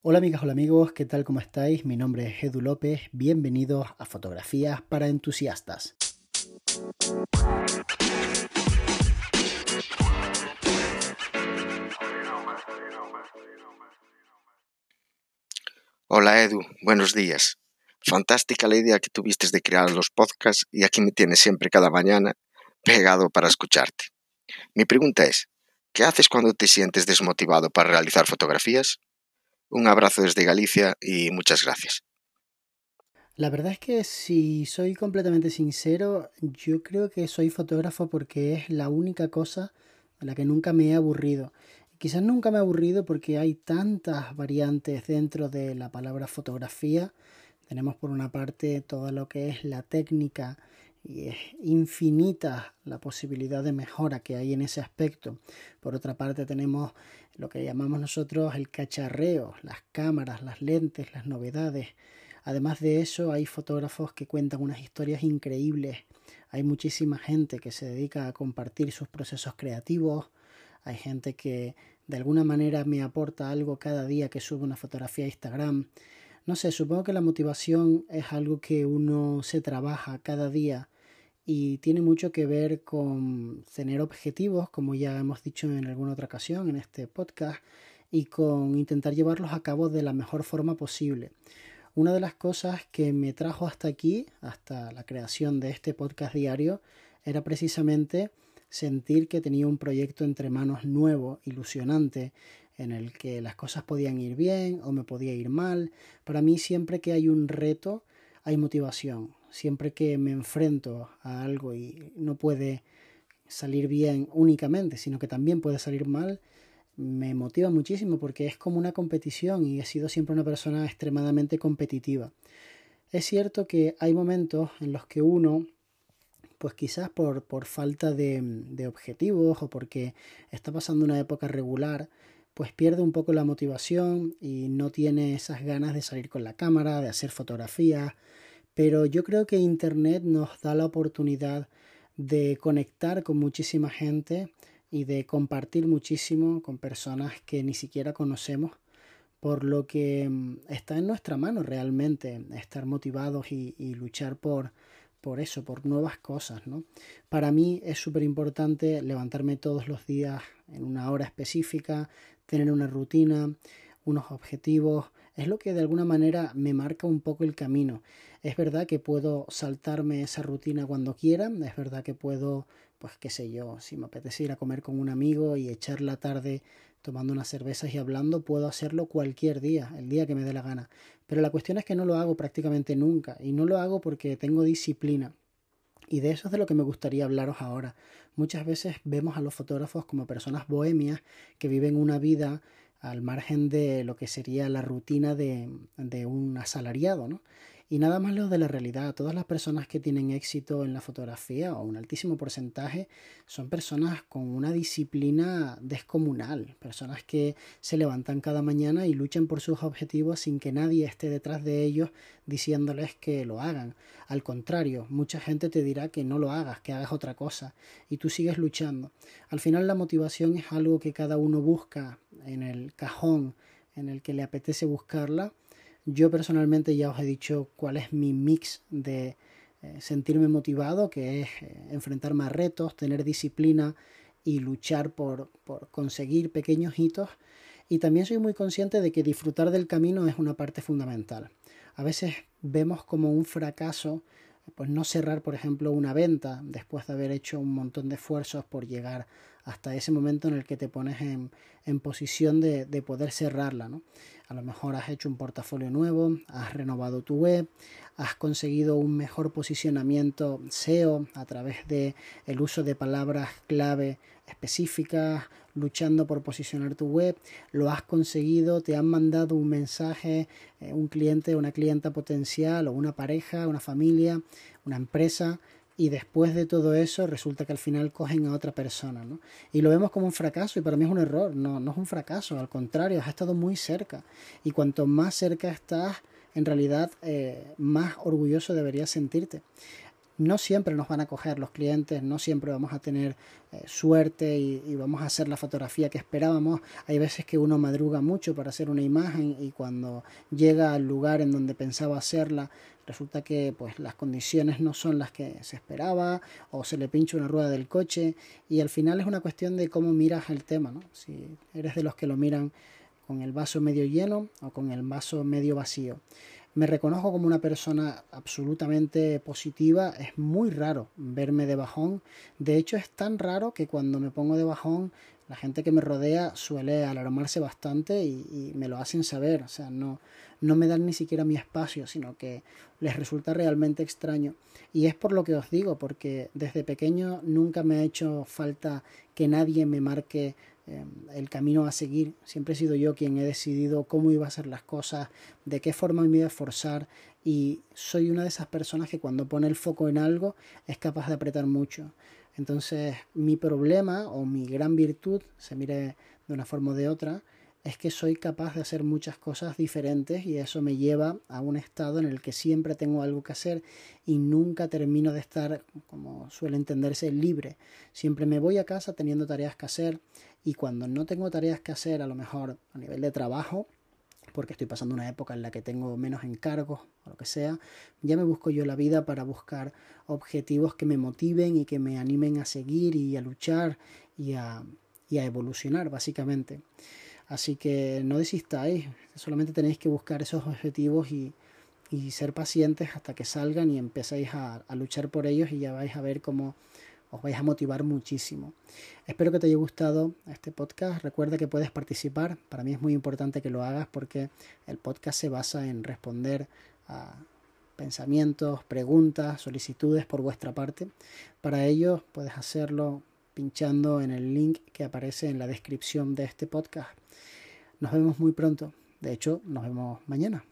Hola amigas, hola amigos, ¿qué tal? ¿Cómo estáis? Mi nombre es Edu López, bienvenidos a Fotografías para Entusiastas. Hola Edu, buenos días. Fantástica la idea que tuviste de crear los podcasts y aquí me tienes siempre cada mañana pegado para escucharte. Mi pregunta es, ¿qué haces cuando te sientes desmotivado para realizar fotografías? Un abrazo desde Galicia y muchas gracias. La verdad es que si soy completamente sincero, yo creo que soy fotógrafo porque es la única cosa en la que nunca me he aburrido. Quizás nunca me he aburrido porque hay tantas variantes dentro de la palabra fotografía. Tenemos por una parte todo lo que es la técnica y es infinita la posibilidad de mejora que hay en ese aspecto. Por otra parte tenemos lo que llamamos nosotros el cacharreo, las cámaras, las lentes, las novedades. Además de eso hay fotógrafos que cuentan unas historias increíbles. Hay muchísima gente que se dedica a compartir sus procesos creativos. Hay gente que de alguna manera me aporta algo cada día que sube una fotografía a Instagram. No sé, supongo que la motivación es algo que uno se trabaja cada día y tiene mucho que ver con tener objetivos, como ya hemos dicho en alguna otra ocasión en este podcast, y con intentar llevarlos a cabo de la mejor forma posible. Una de las cosas que me trajo hasta aquí, hasta la creación de este podcast diario, era precisamente sentir que tenía un proyecto entre manos nuevo, ilusionante, en el que las cosas podían ir bien o me podía ir mal. Para mí siempre que hay un reto hay motivación. Siempre que me enfrento a algo y no puede salir bien únicamente, sino que también puede salir mal, me motiva muchísimo porque es como una competición y he sido siempre una persona extremadamente competitiva. Es cierto que hay momentos en los que uno, pues quizás por, por falta de, de objetivos o porque está pasando una época regular, pues pierde un poco la motivación y no tiene esas ganas de salir con la cámara, de hacer fotografías. Pero yo creo que Internet nos da la oportunidad de conectar con muchísima gente y de compartir muchísimo con personas que ni siquiera conocemos, por lo que mm, está en nuestra mano realmente estar motivados y, y luchar por, por eso, por nuevas cosas, ¿no? Para mí es súper importante levantarme todos los días en una hora específica, tener una rutina, unos objetivos, es lo que de alguna manera me marca un poco el camino. Es verdad que puedo saltarme esa rutina cuando quiera, es verdad que puedo, pues qué sé yo, si me apetece ir a comer con un amigo y echar la tarde tomando unas cervezas y hablando, puedo hacerlo cualquier día, el día que me dé la gana. Pero la cuestión es que no lo hago prácticamente nunca y no lo hago porque tengo disciplina. Y de eso es de lo que me gustaría hablaros ahora. Muchas veces vemos a los fotógrafos como personas bohemias que viven una vida al margen de lo que sería la rutina de, de un asalariado, ¿no? Y nada más lo de la realidad. Todas las personas que tienen éxito en la fotografía, o un altísimo porcentaje, son personas con una disciplina descomunal. Personas que se levantan cada mañana y luchan por sus objetivos sin que nadie esté detrás de ellos diciéndoles que lo hagan. Al contrario, mucha gente te dirá que no lo hagas, que hagas otra cosa. Y tú sigues luchando. Al final la motivación es algo que cada uno busca en el cajón en el que le apetece buscarla yo personalmente ya os he dicho cuál es mi mix de eh, sentirme motivado, que es eh, enfrentarme a retos, tener disciplina y luchar por, por conseguir pequeños hitos. Y también soy muy consciente de que disfrutar del camino es una parte fundamental. A veces vemos como un fracaso pues no cerrar, por ejemplo, una venta después de haber hecho un montón de esfuerzos por llegar hasta ese momento en el que te pones en, en posición de, de, poder cerrarla. ¿no? A lo mejor has hecho un portafolio nuevo, has renovado tu web, has conseguido un mejor posicionamiento SEO a través de el uso de palabras clave específicas, luchando por posicionar tu web, lo has conseguido, te han mandado un mensaje, eh, un cliente, una clienta potencial o una pareja, una familia, una empresa, y después de todo eso resulta que al final cogen a otra persona, ¿no? Y lo vemos como un fracaso y para mí es un error, no, no es un fracaso, al contrario, has estado muy cerca y cuanto más cerca estás, en realidad eh, más orgulloso deberías sentirte. no siempre nos van a coger los clientes, no siempre vamos a tener eh, suerte y, vamos a hacer la fotografía que esperábamos. Hay veces que uno madruga mucho para hacer una imagen y cuando llega al lugar en donde pensaba hacerla, resulta que pues las condiciones no son las que se esperaba o se le pincha una rueda del coche y al final es una cuestión de cómo miras el tema, ¿no? Si eres de los que lo miran con el vaso medio lleno o con el vaso medio vacío. Me reconozco como una persona absolutamente positiva. Es muy raro verme de bajón. De hecho, es tan raro que cuando me pongo de bajón, la gente que me rodea suele alarmarse bastante y, me lo hacen saber. O sea, no, no me dan ni siquiera mi espacio, sino que les resulta realmente extraño. Y es por lo que os digo, porque desde pequeño nunca me ha hecho falta que nadie me marque Em, el camino a seguir. Siempre he sido yo quien he decidido cómo iba a ser las cosas, de qué forma me iba a esforzar y soy una de esas personas que cuando pone el foco en algo es capaz de apretar mucho. Entonces mi problema o mi gran virtud, se mire de una forma o de otra, es que soy capaz de hacer muchas cosas diferentes y eso me lleva a un estado en el que siempre tengo algo que hacer y nunca termino de estar, como suele entenderse, libre. Siempre me voy a casa teniendo tareas que hacer y cuando no tengo tareas que hacer, a lo mejor a nivel de trabajo, porque estoy pasando una época en la que tengo menos encargos o lo que sea, ya me busco yo la vida para buscar objetivos que me motiven y que me animen a seguir y a luchar y a, y a evolucionar, básicamente. Así que no desistáis, solamente tenéis que buscar esos objetivos y, ser pacientes hasta que salgan y empecéis a, luchar por ellos y ya vais a ver cómo os vais a motivar muchísimo. Espero que te haya gustado este podcast. Recuerda que puedes participar. Para mí es muy importante que lo hagas porque el podcast se basa en responder a pensamientos, preguntas, solicitudes por vuestra parte. Para ello puedes hacerlo pinchando en el link que aparece en la descripción de este podcast. Nos vemos muy pronto. De hecho, nos vemos mañana.